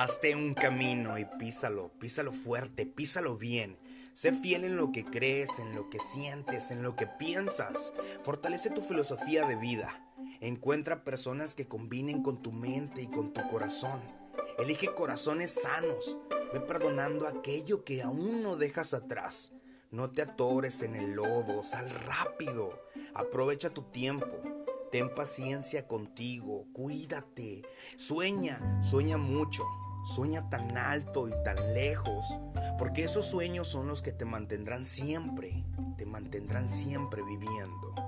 Hazte un camino y písalo, písalo fuerte, písalo bien. Sé fiel en lo que crees, en lo que sientes, en lo que piensas. Fortalece tu filosofía de vida. Encuentra personas que combinen con tu mente y con tu corazón. Elige corazones sanos. Ve perdonando aquello que aún no dejas atrás. No te atores en el lodo, sal rápido. Aprovecha tu tiempo. Ten paciencia contigo, cuídate. Sueña, sueña mucho. Sueña tan alto y tan lejos, porque esos sueños son los que te mantendrán siempre, te mantendrán siempre viviendo.